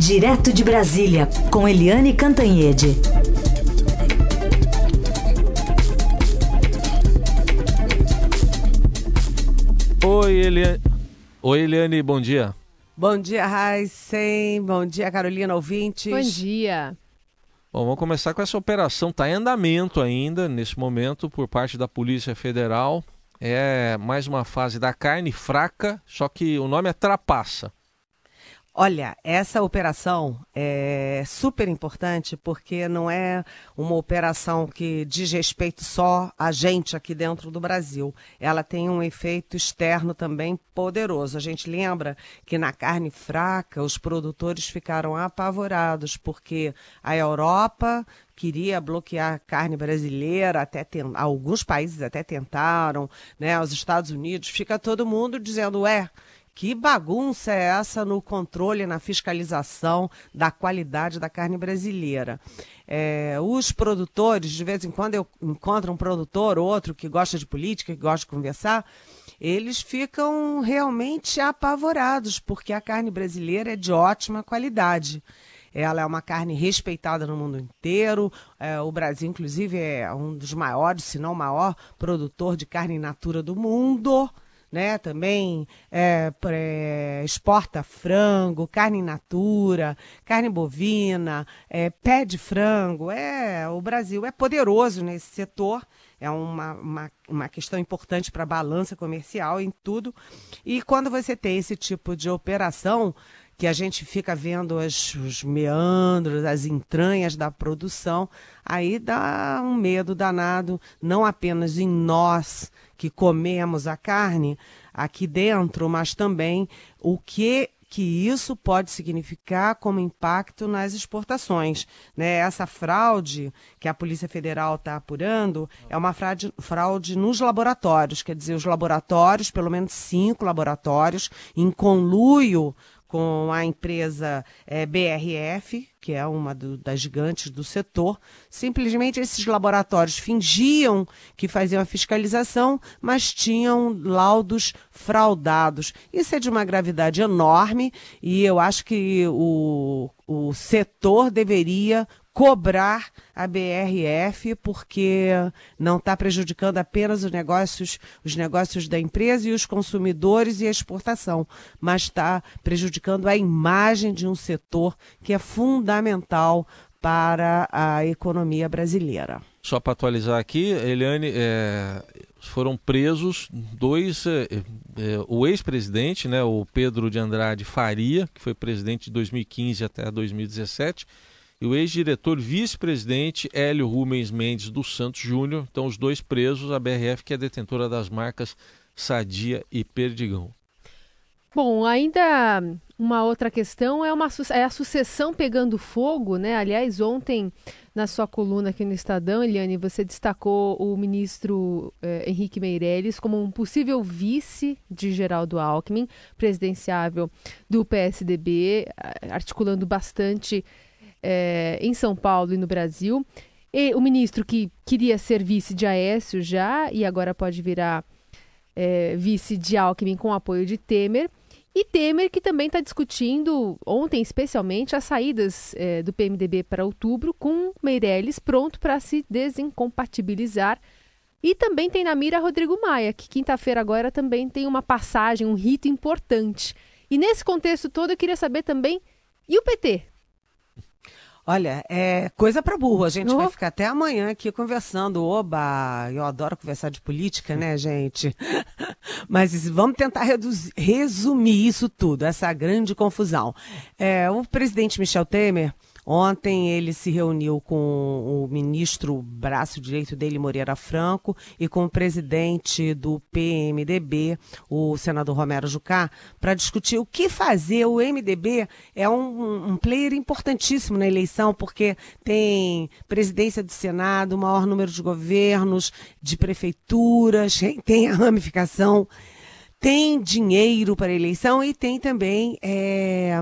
Direto de Brasília, com Eliane Cantanhede. Oi, Eliane. Oi, Eliane, bom dia. Bom dia, Raíssen. Bom dia, Carolina, ouvintes. Bom dia. Bom, vamos começar com essa operação. Está em andamento ainda, nesse momento, por parte da Polícia Federal. É mais uma fase da carne fraca, só que o nome é trapaça. Olha, essa operação é super importante porque não é uma operação que diz respeito só a gente aqui dentro do Brasil. Ela tem um efeito externo também poderoso. A gente lembra que na carne fraca os produtores ficaram apavorados porque a Europa queria bloquear a carne brasileira, até tem, alguns países até tentaram, né? Os Estados Unidos, fica todo mundo dizendo, é, que bagunça é essa no controle, na fiscalização da qualidade da carne brasileira? É, os produtores, de vez em quando eu encontro um produtor, outro que gosta de política, que gosta de conversar, eles ficam realmente apavorados, porque a carne brasileira é de ótima qualidade. Ela é uma carne respeitada no mundo inteiro. É, o Brasil, inclusive, é um dos maiores, se não maior, produtor de carne in natura do mundo né? Também é, exporta frango, carne in natura, carne bovina, é, pé de frango. É, o Brasil é poderoso nesse setor. É uma, uma, uma questão importante para a balança comercial em tudo. E quando você tem esse tipo de operação, que a gente fica vendo as, os meandros, as entranhas da produção, aí dá um medo danado, não apenas em nós que comemos a carne aqui dentro, mas também o que que isso pode significar como impacto nas exportações. Né? Essa fraude que a Polícia Federal está apurando é uma fraude, fraude nos laboratórios, quer dizer, os laboratórios, pelo menos cinco laboratórios, em conluio com a empresa é, BRF, que é uma do, das gigantes do setor. Simplesmente esses laboratórios fingiam que faziam a fiscalização, mas tinham laudos fraudados. Isso é de uma gravidade enorme e eu acho que o, o setor deveria cobrar a BRF porque não está prejudicando apenas os negócios, os negócios da empresa e os consumidores e a exportação, mas está prejudicando a imagem de um setor que é fundamental para a economia brasileira. Só para atualizar aqui, Eliane, é, foram presos dois, é, é, o ex-presidente, né, o Pedro de Andrade Faria, que foi presidente de 2015 até 2017, e o ex-diretor vice-presidente Hélio Rubens Mendes dos Santos Júnior. Então, os dois presos, a BRF, que é detentora das marcas Sadia e Perdigão. Bom, ainda uma outra questão é, uma, é a sucessão pegando fogo, né? Aliás, ontem, na sua coluna aqui no Estadão, Eliane, você destacou o ministro eh, Henrique Meirelles como um possível vice de Geraldo Alckmin, presidenciável do PSDB, articulando bastante é, em São Paulo e no Brasil. E o ministro que queria ser vice de Aécio já e agora pode virar é, vice de Alckmin com apoio de Temer. E Temer que também está discutindo, ontem especialmente, as saídas é, do PMDB para outubro, com Meirelles pronto para se desincompatibilizar. E também tem na mira Rodrigo Maia, que quinta-feira agora também tem uma passagem, um rito importante. E nesse contexto todo eu queria saber também, e o PT? Olha, é coisa para burro. A gente vai ficar até amanhã aqui conversando. Oba! Eu adoro conversar de política, né, gente? Mas vamos tentar reduzir, resumir isso tudo, essa grande confusão. É, o presidente Michel Temer Ontem ele se reuniu com o ministro, braço direito dele, Moreira Franco, e com o presidente do PMDB, o senador Romero Jucá, para discutir o que fazer. O MDB é um, um player importantíssimo na eleição, porque tem presidência do Senado, maior número de governos, de prefeituras, tem a ramificação, tem dinheiro para eleição e tem também. É,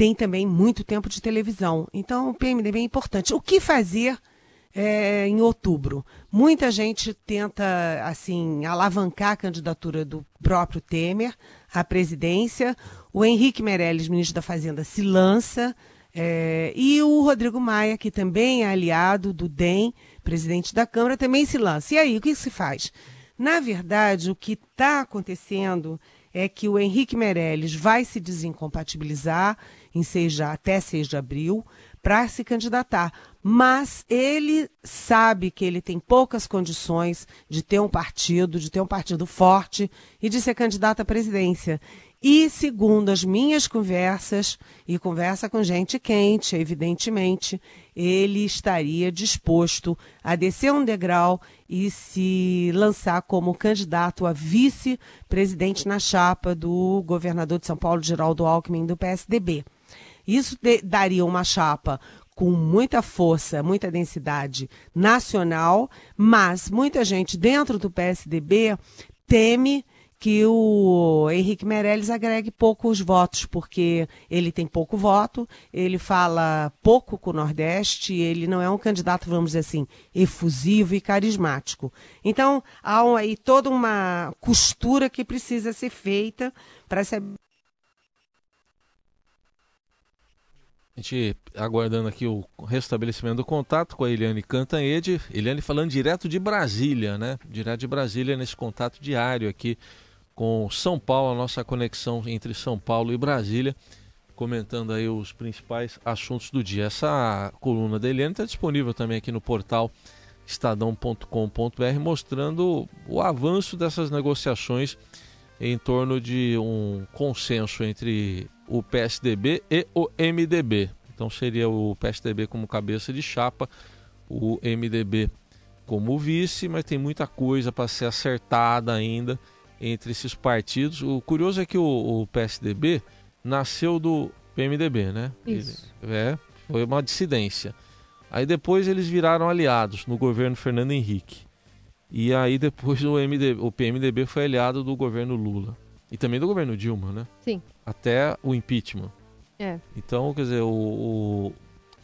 tem também muito tempo de televisão. Então, o PMDB é importante. O que fazer é, em outubro? Muita gente tenta, assim, alavancar a candidatura do próprio Temer à presidência. o Henrique Meirelles, ministro da Fazenda, se lança, é, e o Rodrigo Maia, que também é aliado do DEM, presidente da Câmara, também se lança. E aí, o que se faz? Na verdade, o que está acontecendo é que o Henrique Meirelles vai se desincompatibilizar em 6 de, até 6 de abril para se candidatar. Mas ele sabe que ele tem poucas condições de ter um partido, de ter um partido forte e de ser candidato à presidência. E, segundo as minhas conversas, e conversa com gente quente, evidentemente, ele estaria disposto a descer um degrau e se lançar como candidato a vice-presidente na chapa do governador de São Paulo, Geraldo Alckmin, do PSDB. Isso daria uma chapa com muita força, muita densidade nacional, mas muita gente dentro do PSDB teme que o Henrique Meirelles agregue poucos votos, porque ele tem pouco voto, ele fala pouco com o Nordeste, ele não é um candidato, vamos dizer assim, efusivo e carismático. Então, há aí toda uma costura que precisa ser feita para ser A gente aguardando aqui o restabelecimento do contato com a Eliane Cantanhede. Eliane falando direto de Brasília, né? Direto de Brasília nesse contato diário aqui com São Paulo, a nossa conexão entre São Paulo e Brasília, comentando aí os principais assuntos do dia. Essa coluna da Eliane está disponível também aqui no portal estadão.com.br, mostrando o avanço dessas negociações em torno de um consenso entre o PSDB e o MDB. Então seria o PSDB como cabeça de chapa, o MDB como vice, mas tem muita coisa para ser acertada ainda entre esses partidos. O curioso é que o, o PSDB nasceu do PMDB, né? Isso. Ele, é, foi uma dissidência. Aí depois eles viraram aliados no governo Fernando Henrique. E aí depois o, MDB, o PMDB foi aliado do governo Lula. E também do governo Dilma, né? Sim. Até o impeachment. É. Então, quer dizer, o, o,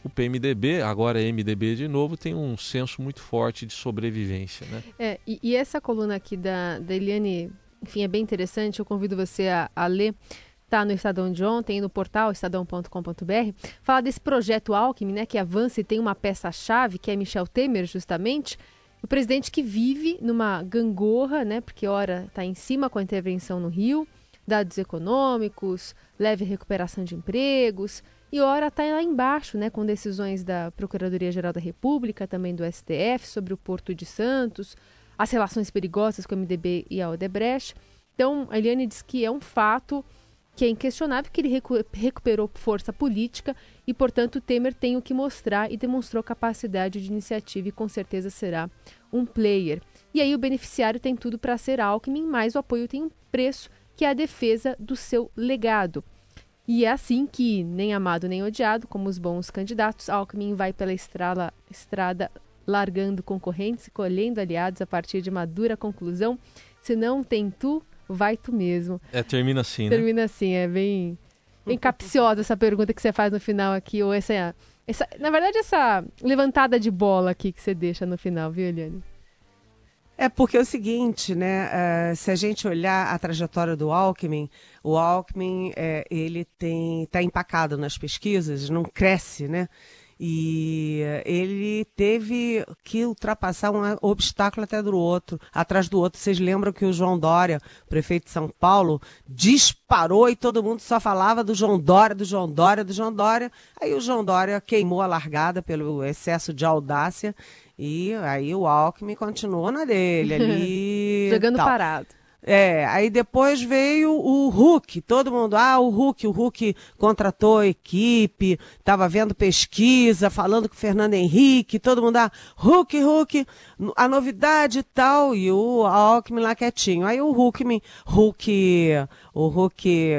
o, PMDB, agora é MDB de novo, tem um senso muito forte de sobrevivência, né? É, e, e essa coluna aqui da, da Eliane enfim, é bem interessante. Eu convido você a, a ler. Está no Estadão de ontem, no portal estadão.com.br. Fala desse projeto Alckmin, né, que avança e tem uma peça-chave, que é Michel Temer, justamente. O presidente que vive numa gangorra, né, porque ora está em cima com a intervenção no Rio, dados econômicos, leve recuperação de empregos, e ora está lá embaixo, né, com decisões da Procuradoria-Geral da República, também do STF, sobre o Porto de Santos, as relações perigosas com o MDB e a Odebrecht. Então, a Eliane diz que é um fato que é inquestionável que ele recu recuperou força política e, portanto, Temer tem o que mostrar e demonstrou capacidade de iniciativa e com certeza será um player. E aí o beneficiário tem tudo para ser Alckmin, mas o apoio tem um preço, que é a defesa do seu legado. E é assim que, nem amado nem odiado, como os bons candidatos, Alckmin vai pela estrada, estrada largando concorrentes e colhendo aliados a partir de uma dura conclusão. Se não tem tu, vai tu mesmo. É, termina assim, né? Termina assim, é bem, bem capciosa essa pergunta que você faz no final aqui, ou essa, essa, na verdade, essa levantada de bola aqui que você deixa no final, viu, Eliane? É porque é o seguinte, né? Uh, se a gente olhar a trajetória do Alckmin, o Alckmin é, ele tem está empacado nas pesquisas, não cresce, né? E ele teve que ultrapassar um obstáculo até do outro, atrás do outro. Vocês lembram que o João Dória, prefeito de São Paulo, disparou e todo mundo só falava do João Dória, do João Dória, do João Dória. Aí o João Dória queimou a largada pelo excesso de audácia e aí o Alckmin continuou na dele ali. Jogando tal. parado. É, aí depois veio o Hulk, todo mundo, ah, o Hulk, o Hulk contratou a equipe, estava vendo pesquisa, falando com o Fernando Henrique, todo mundo, ah, Hulk, Hulk, a novidade e tal, e o Alckmin lá quietinho. Aí o Hulk, Hulk, o Hulk,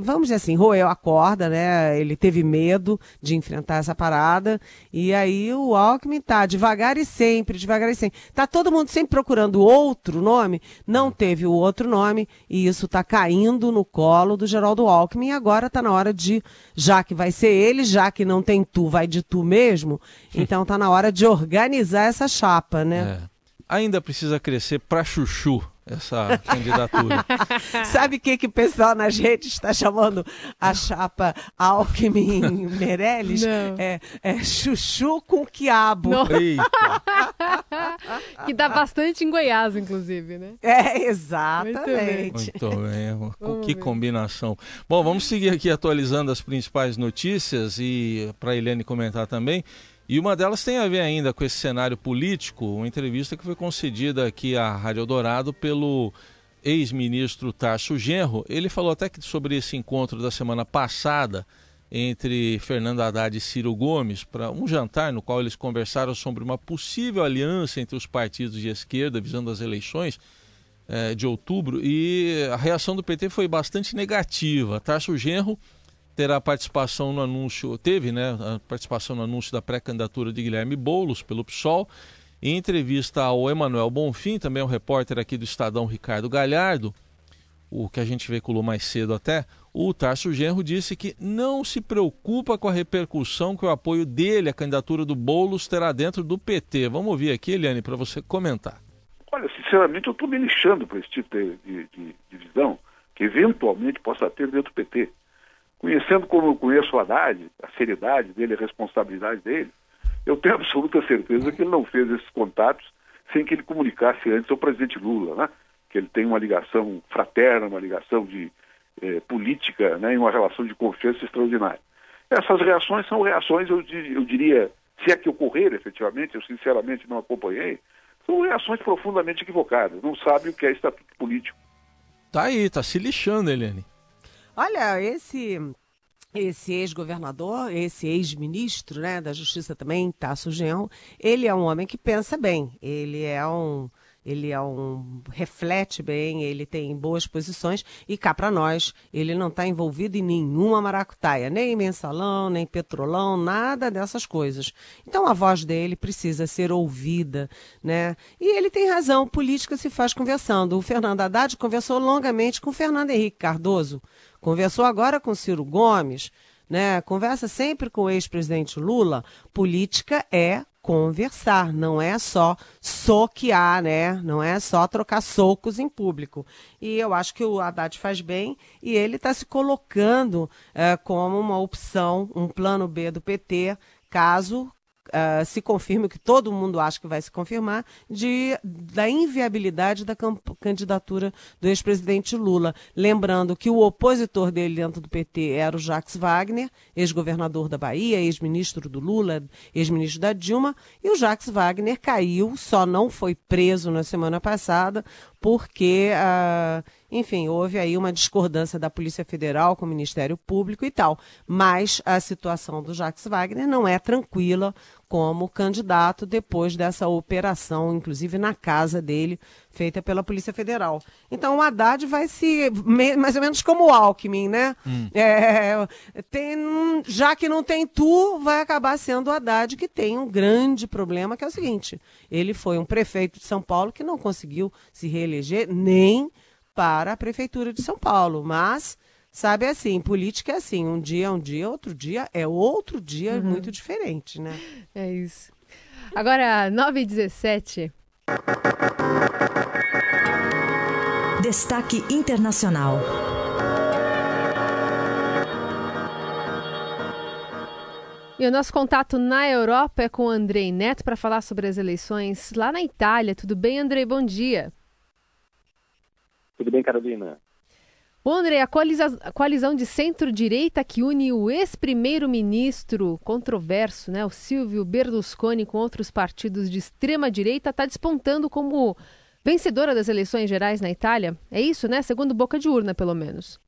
vamos dizer assim, roeu a corda, né? Ele teve medo de enfrentar essa parada. E aí o Alckmin tá devagar e sempre, devagar e sempre. Tá todo mundo sempre procurando outro nome, não teve o outro nome, e isso tá caindo no colo do Geraldo Alckmin. E agora tá na hora de, já que vai ser ele, já que não tem tu, vai de tu mesmo, então tá na hora de organizar essa chapa, né? É. Ainda precisa crescer para chuchu essa candidatura. Sabe o que, que o pessoal nas redes está chamando a chapa Alckmin-Meirelles? É, é chuchu com quiabo. que dá bastante em Goiás, inclusive, né? É, exatamente. Muito bem. Muito bem. que combinação. Bom, vamos seguir aqui atualizando as principais notícias e para a Eliane comentar também. E uma delas tem a ver ainda com esse cenário político, uma entrevista que foi concedida aqui à Rádio Dourado pelo ex-ministro Tarso Genro. Ele falou até que sobre esse encontro da semana passada entre Fernando Haddad e Ciro Gomes para um jantar no qual eles conversaram sobre uma possível aliança entre os partidos de esquerda visando as eleições eh, de outubro e a reação do PT foi bastante negativa. Tarso Genro terá participação no anúncio, teve né, a participação no anúncio da pré-candidatura de Guilherme Boulos pelo PSOL. Em entrevista ao Emanuel Bonfim, também o um repórter aqui do Estadão Ricardo Galhardo, o que a gente veiculou mais cedo até, o Tarso Genro disse que não se preocupa com a repercussão que o apoio dele à candidatura do Boulos terá dentro do PT. Vamos ouvir aqui, Eliane, para você comentar. Olha, sinceramente, eu estou me lixando para esse tipo de, de, de visão que eventualmente possa ter dentro do PT. Conhecendo como eu conheço o Haddad, a seriedade dele, a responsabilidade dele, eu tenho absoluta certeza que ele não fez esses contatos sem que ele comunicasse antes ao presidente Lula, né? que ele tem uma ligação fraterna, uma ligação de eh, política né? e uma relação de confiança extraordinária. Essas reações são reações, eu, eu diria, se é que ocorreram efetivamente, eu sinceramente não acompanhei, são reações profundamente equivocadas, não sabem o que é estatuto político. Tá aí, tá se lixando, Eliane. Olha, esse esse ex-governador, esse ex-ministro né, da Justiça também, Tasso Genro, ele é um homem que pensa bem. Ele é um ele é um reflete bem, ele tem boas posições e cá para nós, ele não está envolvido em nenhuma maracutaia, nem mensalão, nem petrolão, nada dessas coisas. Então a voz dele precisa ser ouvida, né? E ele tem razão, política se faz conversando. O Fernando Haddad conversou longamente com Fernando Henrique Cardoso, conversou agora com Ciro Gomes, né? Conversa sempre com o ex-presidente Lula. Política é conversar, não é só soquear, né? Não é só trocar socos em público. E eu acho que o Haddad faz bem e ele está se colocando é, como uma opção, um plano B do PT, caso uh, se confirme o que todo mundo acha que vai se confirmar, de, da inviabilidade da candidatura do ex-presidente Lula. Lembrando que o opositor dele dentro do PT era o Jacques Wagner, ex-governador da Bahia, ex-ministro do Lula, ex-ministro da Dilma, e o Jacques Wagner caiu, só não foi preso na semana passada, porque, uh, enfim, houve aí uma discordância da Polícia Federal com o Ministério Público e tal. Mas a situação do Jacques Wagner não é tranquila como candidato depois dessa operação, inclusive na casa dele, feita pela Polícia Federal. Então o Haddad vai se. mais ou menos como o Alckmin, né? Hum. É, tem, já que não tem tu, vai acabar sendo o Haddad, que tem um grande problema, que é o seguinte: ele foi um prefeito de São Paulo que não conseguiu se reeleger nem para a Prefeitura de São Paulo, mas. Sabe assim, política é assim, um dia é um dia, outro dia é outro dia uhum. muito diferente, né? É isso. Agora, 9 e 17. Destaque Internacional. E o nosso contato na Europa é com o Andrei Neto para falar sobre as eleições lá na Itália. Tudo bem, Andrei? Bom dia. Tudo bem, Carolina. Bom, André, a, coalizão de centro-direita que une o ex-primeiro-ministro controverso, né, o Silvio Berlusconi, com outros partidos de extrema-direita, está despontando como vencedora das eleições gerais na Itália. É isso, né? Segundo boca de urna, pelo menos.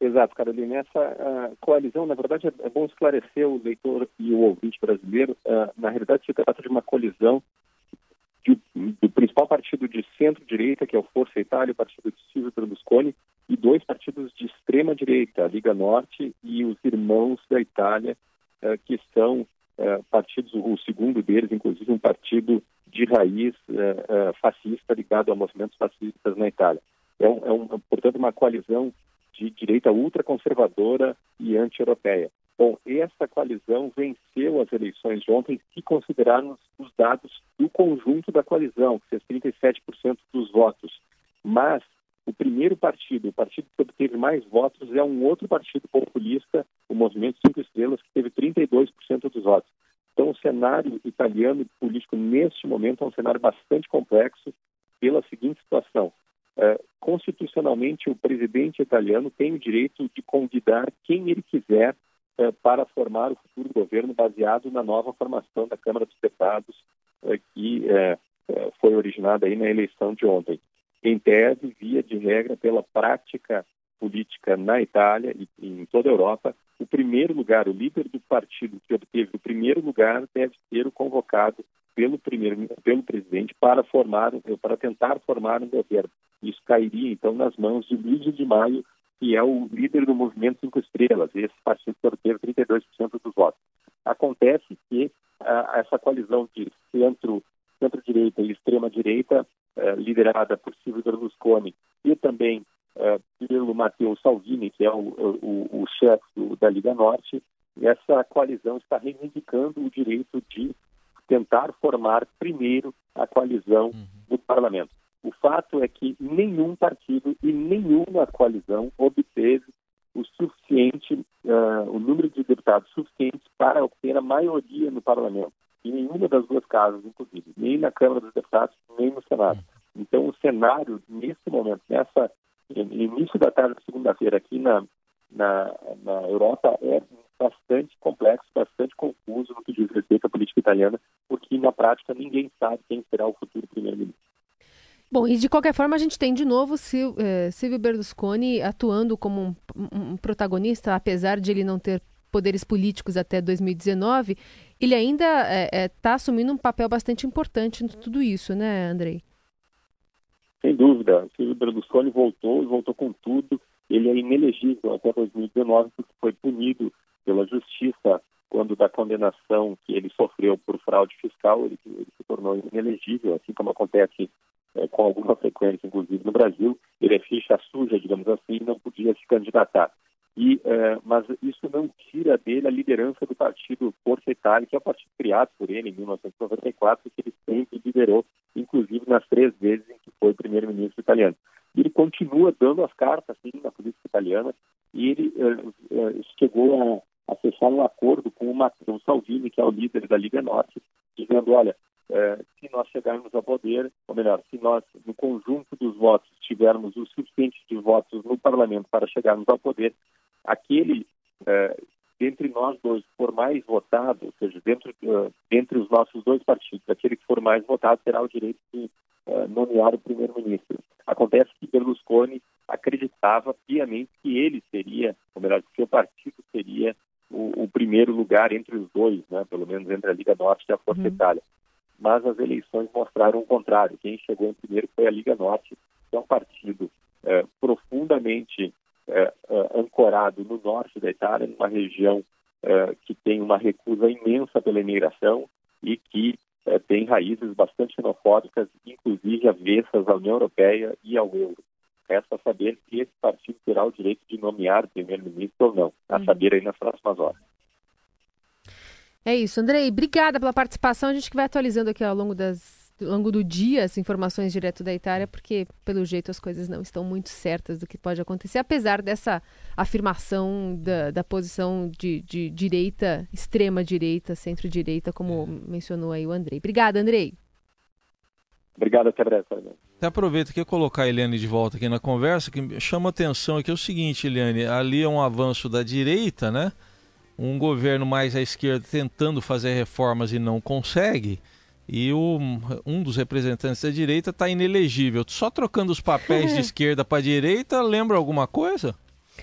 Exato, Carolina. Essa coalizão, na verdade, é, é bom esclarecer o leitor e o ouvinte brasileiro. Uh, na realidade, se trata de uma colisão de, do principal partido de centro-direita, que é o Força Itália, o partido de Silvio Berlusconi, e dois partidos de extrema-direita, a Liga Norte e os Irmãos da Itália, uh, que são partidos, o segundo deles, inclusive, um partido de raiz uh, fascista ligado a movimentos fascistas na Itália. É, um, é um, portanto, uma coalizão de direita ultraconservadora e anti-europeia. Bom, essa coalizão venceu as eleições de ontem se considerarmos os dados do conjunto da coalizão, que fez 37% dos votos. Mas o primeiro partido, o partido que obteve mais votos, é um outro partido populista, o Movimento Cinco Estrelas, que teve 32% dos votos. Então, o cenário italiano político neste momento é um cenário bastante complexo pela seguinte situação. É, constitucionalmente, o presidente italiano tem o direito de convidar quem ele quiser é, para formar o futuro governo baseado na nova formação da Câmara dos Deputados é, que é, é, foi originada aí na eleição de ontem em tese, via de regra, pela prática política na Itália e em toda a Europa, o primeiro lugar, o líder do partido que obteve o primeiro lugar deve ser o convocado pelo primeiro pelo presidente para formar para tentar formar um governo. Isso cairia então nas mãos de Luiz de Maio, que é o líder do movimento Cinco Estrelas. Esse partido que obteve 32% dos votos. Acontece que uh, essa coalizão de centro centro-direita e extrema-direita eh, liderada por Silvio Berlusconi e também eh, pelo Matteo Salvini, que é o, o, o chefe da Liga Norte, essa coalizão está reivindicando o direito de tentar formar primeiro a coalizão uhum. no parlamento. O fato é que nenhum partido e nenhuma coalizão obteve o suficiente, uh, o número de deputados suficientes para obter a maioria no parlamento em nenhuma das duas casas, inclusive, nem na Câmara dos Deputados, nem no Senado. Então, o cenário, nesse momento, nessa início da tarde de segunda-feira aqui na, na, na Europa, é bastante complexo, bastante confuso no que diz respeito à política italiana, porque na prática ninguém sabe quem será o futuro primeiro-ministro. Bom, e de qualquer forma a gente tem de novo eh, Silvio Berlusconi atuando como um, um protagonista, apesar de ele não ter poderes políticos até 2019, ele ainda está é, é, tá assumindo um papel bastante importante em tudo isso, né, Andrei? Sem dúvida. Silvio Berlusconi voltou e voltou com tudo. Ele é inelegível até 2019 porque foi punido pela justiça quando da condenação que ele sofreu por fraude fiscal, ele, ele se tornou inelegível, assim como acontece é, com alguma frequência, inclusive no Brasil. Ele é ficha suja, digamos assim, não podia se candidatar. E, uh, mas isso não tira dele a liderança do partido Força Itália, que é o partido criado por ele em 1994, que ele sempre liderou, inclusive nas três vezes em que foi primeiro-ministro italiano. E ele continua dando as cartas assim, na política italiana e ele uh, uh, chegou a, a, fechar um acordo com o Matteo Salvini, que é o líder da Liga Norte, dizendo, olha, se nós chegarmos ao poder, ou melhor, se nós, no conjunto dos votos, tivermos o suficiente de votos no parlamento para chegarmos ao poder, aquele uh, dentre nós dois que for mais votado, ou seja, dentro, uh, dentre os nossos dois partidos, aquele que for mais votado terá o direito de uh, nomear o primeiro-ministro. Acontece que Berlusconi acreditava piamente que ele seria, ou melhor, que seu partido seria o, o, primeiro lugar entre os dois, né, pelo menos entre a Liga Norte e a Força uhum. Itália. Mas as eleições mostraram o contrário. Quem chegou em primeiro foi a Liga Norte, que é um partido profundamente é, é, ancorado no norte da Itália, numa região é, que tem uma recusa imensa pela imigração e que é, tem raízes bastante xenofóbicas, inclusive avessas à União Europeia e ao euro. Resta saber se esse partido terá o direito de nomear primeiro-ministro ou não, a uhum. saber aí nas próximas horas. É isso, Andrei. Obrigada pela participação. A gente que vai atualizando aqui ao longo das ao longo do dia as informações direto da Itália, porque pelo jeito as coisas não estão muito certas do que pode acontecer, apesar dessa afirmação da, da posição de, de direita, extrema direita, centro-direita, como é. mencionou aí o Andrei. Obrigada, Andrei. Obrigado, até breve. Até aproveito que colocar a Eliane de volta aqui na conversa, que chama atenção aqui é o seguinte, Eliane, ali é um avanço da direita, né? Um governo mais à esquerda tentando fazer reformas e não consegue e o, um dos representantes da direita está inelegível. Só trocando os papéis de esquerda para direita, lembra alguma coisa?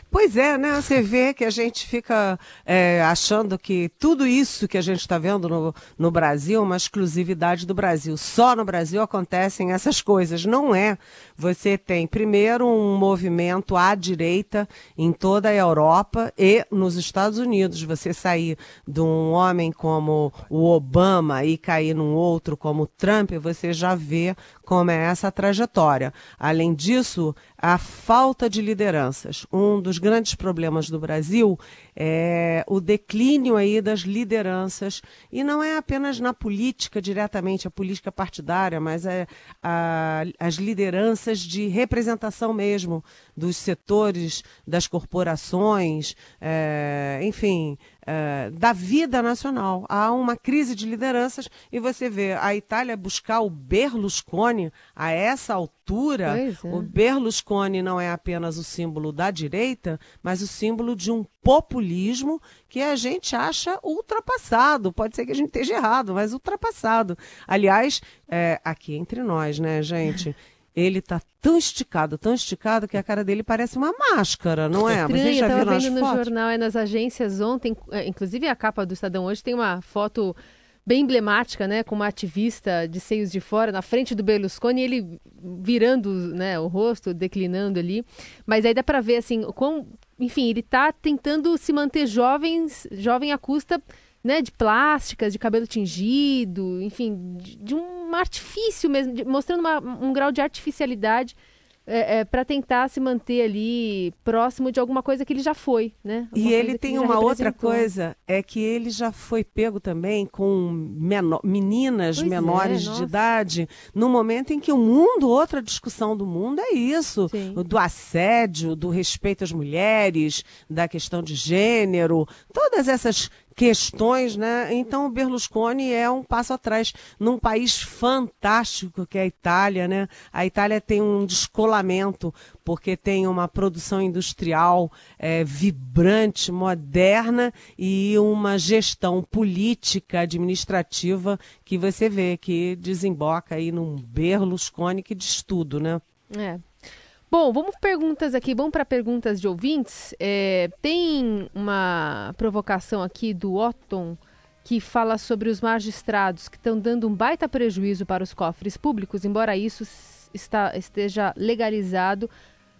Pois é, né? Você vê que a gente fica é, achando que tudo isso que a gente está vendo no, no Brasil é uma exclusividade do Brasil. Só no Brasil acontecem essas coisas. Não é. Você tem, primeiro, um movimento à direita em toda a Europa e nos Estados Unidos. Você sair de um homem como o Obama e cair num outro como o Trump, você já vê como é essa trajetória. Além disso, a falta de lideranças. Um dos grandes problemas do Brasil é o declínio aí das lideranças, e não é apenas na política diretamente, a política partidária, mas é a, as lideranças de representação mesmo dos setores, das corporações, é, enfim, é, da vida nacional. Há uma crise de lideranças e você vê a Itália buscar o Berlusconi a essa altura. É. O Berlusconi não é apenas o símbolo da direita, mas o símbolo de um populismo que a gente acha ultrapassado. Pode ser que a gente esteja errado, mas ultrapassado. Aliás, é, aqui entre nós, né, gente? ele tá tão esticado, tão esticado que a cara dele parece uma máscara, não é? Estranho, Vocês já eu tava vendo no fotos? jornal, é nas agências ontem, é, inclusive a capa do Estadão hoje tem uma foto bem emblemática, né, com uma ativista de seios de fora na frente do Berlusconi, ele virando, né, o rosto, declinando ali. Mas aí dá para ver assim, com, enfim, ele está tentando se manter jovens, jovem à custa né, de plásticas, de cabelo tingido, enfim, de, de um artifício mesmo, de, mostrando uma, um grau de artificialidade é, é, para tentar se manter ali próximo de alguma coisa que ele já foi, né? Alguma e ele tem ele uma outra coisa, é que ele já foi pego também com menor, meninas pois menores é, de idade, no momento em que o mundo, outra discussão do mundo é isso, Sim. do assédio, do respeito às mulheres, da questão de gênero, todas essas questões, né? Então o Berlusconi é um passo atrás num país fantástico que é a Itália, né? A Itália tem um descolamento porque tem uma produção industrial é, vibrante, moderna e uma gestão política, administrativa que você vê que desemboca aí num Berlusconi que diz tudo, né? É. Bom, vamos perguntas aqui, vamos para perguntas de ouvintes. É, tem uma provocação aqui do Otton que fala sobre os magistrados que estão dando um baita prejuízo para os cofres públicos, embora isso está, esteja legalizado.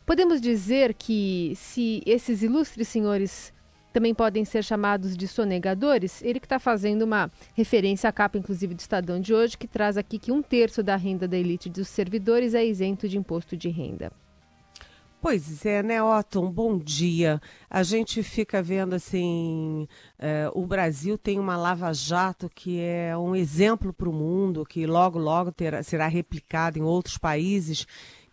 Podemos dizer que se esses ilustres senhores também podem ser chamados de sonegadores, ele que está fazendo uma referência à capa, inclusive, do Estadão de hoje, que traz aqui que um terço da renda da elite dos servidores é isento de imposto de renda. Pois é, né, Otton? Bom dia. A gente fica vendo assim, é, o Brasil tem uma lava-jato que é um exemplo para o mundo, que logo, logo terá, será replicado em outros países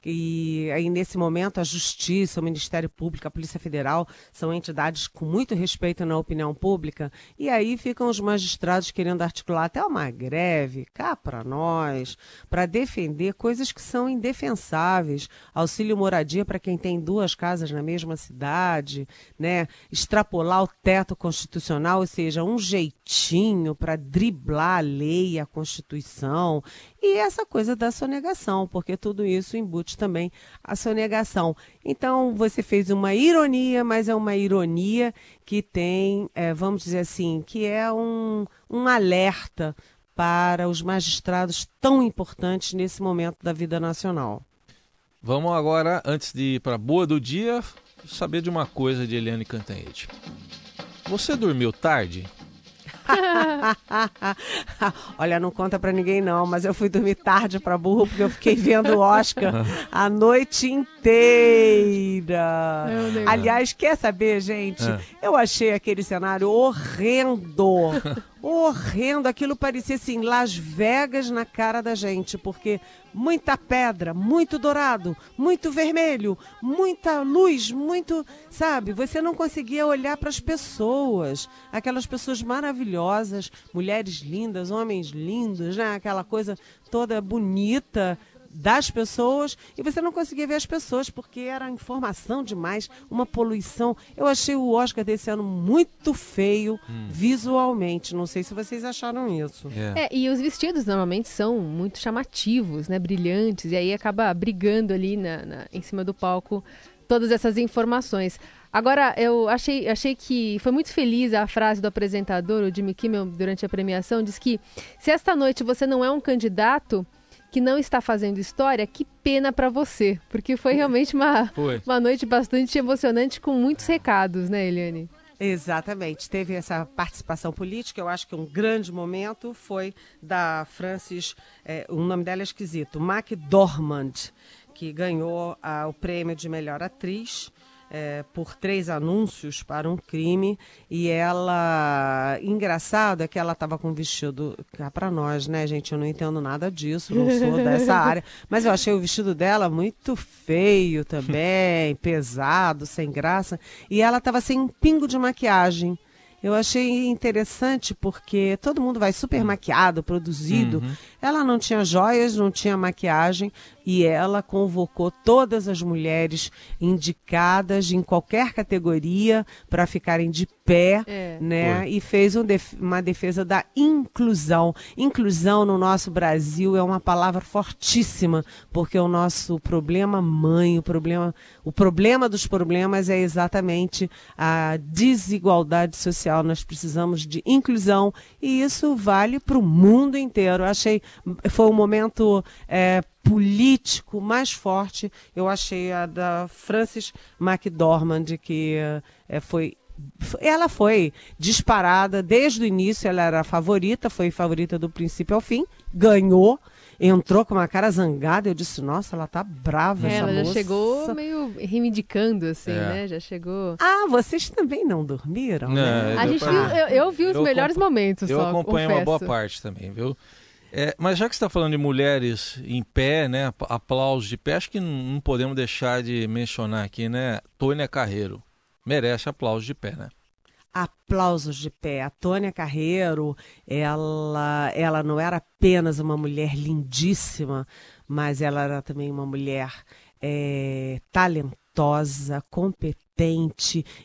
e aí, nesse momento, a Justiça, o Ministério Público, a Polícia Federal são entidades com muito respeito na opinião pública. E aí ficam os magistrados querendo articular até uma greve, cá para nós, para defender coisas que são indefensáveis. Auxílio moradia para quem tem duas casas na mesma cidade, né? extrapolar o teto constitucional, ou seja, um jeitinho para driblar a lei, a Constituição. E essa coisa da sonegação, porque tudo isso embute também a sonegação. Então, você fez uma ironia, mas é uma ironia que tem, é, vamos dizer assim, que é um, um alerta para os magistrados tão importantes nesse momento da vida nacional. Vamos agora, antes de ir para a boa do dia, saber de uma coisa de Eliane Cantanhede. Você dormiu tarde? Olha, não conta pra ninguém não, mas eu fui dormir tarde pra burro porque eu fiquei vendo o Oscar a noite inteira. Aliás, quer saber, gente? É. Eu achei aquele cenário horrendo horrendo. Aquilo parecia assim, Las Vegas na cara da gente, porque muita pedra, muito dourado, muito vermelho, muita luz, muito, sabe? Você não conseguia olhar para as pessoas, aquelas pessoas maravilhosas, mulheres lindas, homens lindos, né? Aquela coisa toda bonita das pessoas e você não conseguia ver as pessoas porque era informação demais, uma poluição. Eu achei o Oscar desse ano muito feio hum. visualmente. Não sei se vocês acharam isso. É. é. e os vestidos normalmente são muito chamativos, né, brilhantes e aí acaba brigando ali na, na em cima do palco todas essas informações. Agora, eu achei, achei que foi muito feliz a frase do apresentador, o Jimmy Kimmel, durante a premiação, diz que se esta noite você não é um candidato que não está fazendo história, que pena para você, porque foi realmente uma, uma noite bastante emocionante com muitos recados, né, Eliane? Exatamente. Teve essa participação política. Eu acho que um grande momento foi da Francis, é, o nome dela é esquisito, McDormand, que ganhou ah, o prêmio de melhor atriz é, por três anúncios para um crime e ela engraçado é que ela estava com um vestido cá para nós né gente eu não entendo nada disso não sou dessa área mas eu achei o vestido dela muito feio também pesado sem graça e ela estava sem um pingo de maquiagem eu achei interessante porque todo mundo vai super maquiado, produzido. Uhum. Ela não tinha joias, não tinha maquiagem e ela convocou todas as mulheres indicadas em qualquer categoria para ficarem de pé, é. né? Foi. E fez um def uma defesa da inclusão. Inclusão no nosso Brasil é uma palavra fortíssima, porque o nosso problema mãe, o problema, o problema dos problemas é exatamente a desigualdade social. Nós precisamos de inclusão e isso vale para o mundo inteiro. Eu achei foi um momento é, político mais forte, eu achei a da Frances McDormand, que é, foi ela foi disparada desde o início, ela era a favorita, foi favorita do princípio ao fim, ganhou, entrou com uma cara zangada, eu disse, nossa, ela tá brava é, essa ela moça. já chegou meio reivindicando, assim, é. né? Já chegou... Ah, vocês também não dormiram, não, né? A gente viu, eu, eu vi os eu melhores momentos Eu só, acompanho confesso. uma boa parte também, viu? É, mas já que está falando de mulheres em pé, né, aplausos de pé, acho que não podemos deixar de mencionar aqui, né, Tônia Carreiro. Merece aplausos de pé, né? Aplausos de pé. A Tônia Carreiro, ela, ela não era apenas uma mulher lindíssima, mas ela era também uma mulher é, talentosa, competente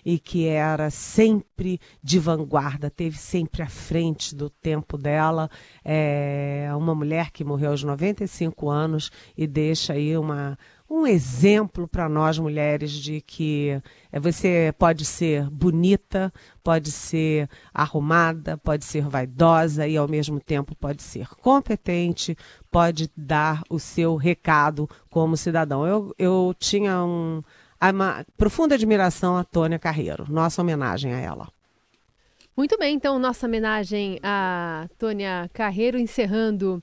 e que era sempre de vanguarda, teve sempre à frente do tempo dela. É uma mulher que morreu aos 95 anos e deixa aí uma, um exemplo para nós mulheres de que é, você pode ser bonita, pode ser arrumada, pode ser vaidosa e ao mesmo tempo pode ser competente, pode dar o seu recado como cidadão. Eu, eu tinha um, uma profunda admiração a Tônia Carreiro, nossa homenagem a ela. Muito bem, então nossa homenagem a Tônia Carreiro encerrando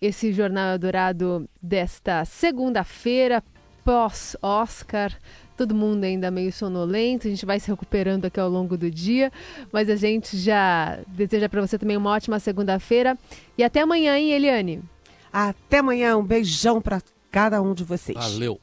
esse Jornal Dourado desta segunda-feira, pós-Oscar. Todo mundo ainda meio sonolento, a gente vai se recuperando aqui ao longo do dia, mas a gente já deseja para você também uma ótima segunda-feira e até amanhã, hein, Eliane? Até amanhã, um beijão para cada um de vocês. Valeu.